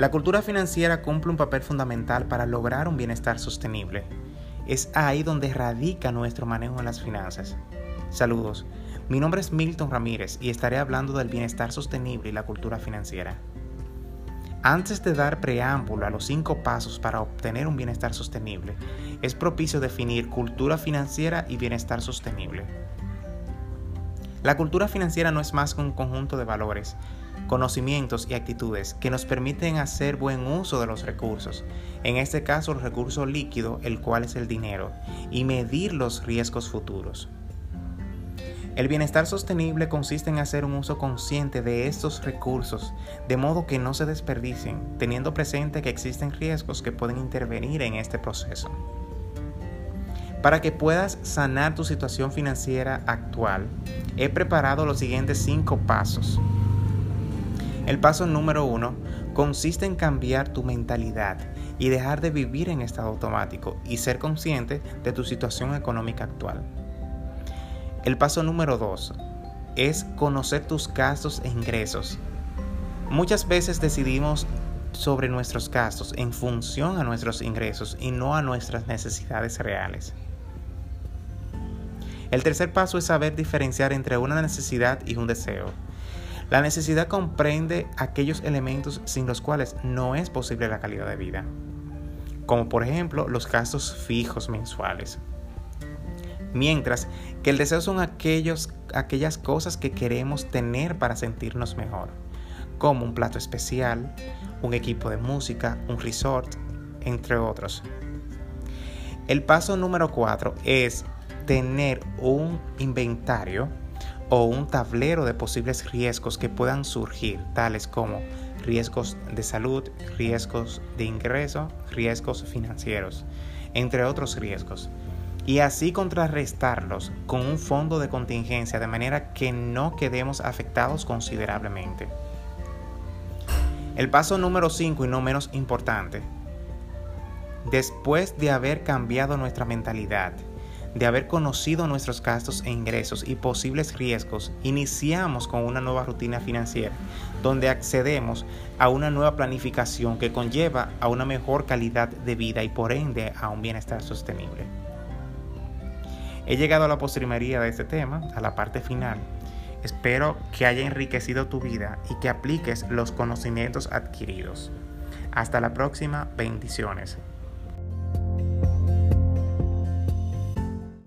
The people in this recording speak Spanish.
La cultura financiera cumple un papel fundamental para lograr un bienestar sostenible. Es ahí donde radica nuestro manejo de las finanzas. Saludos, mi nombre es Milton Ramírez y estaré hablando del bienestar sostenible y la cultura financiera. Antes de dar preámbulo a los cinco pasos para obtener un bienestar sostenible, es propicio definir cultura financiera y bienestar sostenible. La cultura financiera no es más que un conjunto de valores, conocimientos y actitudes que nos permiten hacer buen uso de los recursos, en este caso el recurso líquido, el cual es el dinero, y medir los riesgos futuros. El bienestar sostenible consiste en hacer un uso consciente de estos recursos, de modo que no se desperdicien, teniendo presente que existen riesgos que pueden intervenir en este proceso. Para que puedas sanar tu situación financiera actual, he preparado los siguientes cinco pasos. El paso número uno consiste en cambiar tu mentalidad y dejar de vivir en estado automático y ser consciente de tu situación económica actual. El paso número dos es conocer tus gastos e ingresos. Muchas veces decidimos sobre nuestros gastos en función a nuestros ingresos y no a nuestras necesidades reales. El tercer paso es saber diferenciar entre una necesidad y un deseo. La necesidad comprende aquellos elementos sin los cuales no es posible la calidad de vida, como por ejemplo los gastos fijos mensuales. Mientras que el deseo son aquellos, aquellas cosas que queremos tener para sentirnos mejor, como un plato especial, un equipo de música, un resort, entre otros. El paso número 4 es tener un inventario o un tablero de posibles riesgos que puedan surgir, tales como riesgos de salud, riesgos de ingreso, riesgos financieros, entre otros riesgos. Y así contrarrestarlos con un fondo de contingencia de manera que no quedemos afectados considerablemente. El paso número 5 y no menos importante. Después de haber cambiado nuestra mentalidad, de haber conocido nuestros gastos e ingresos y posibles riesgos, iniciamos con una nueva rutina financiera, donde accedemos a una nueva planificación que conlleva a una mejor calidad de vida y por ende a un bienestar sostenible. He llegado a la postrimería de este tema, a la parte final. Espero que haya enriquecido tu vida y que apliques los conocimientos adquiridos. Hasta la próxima, bendiciones.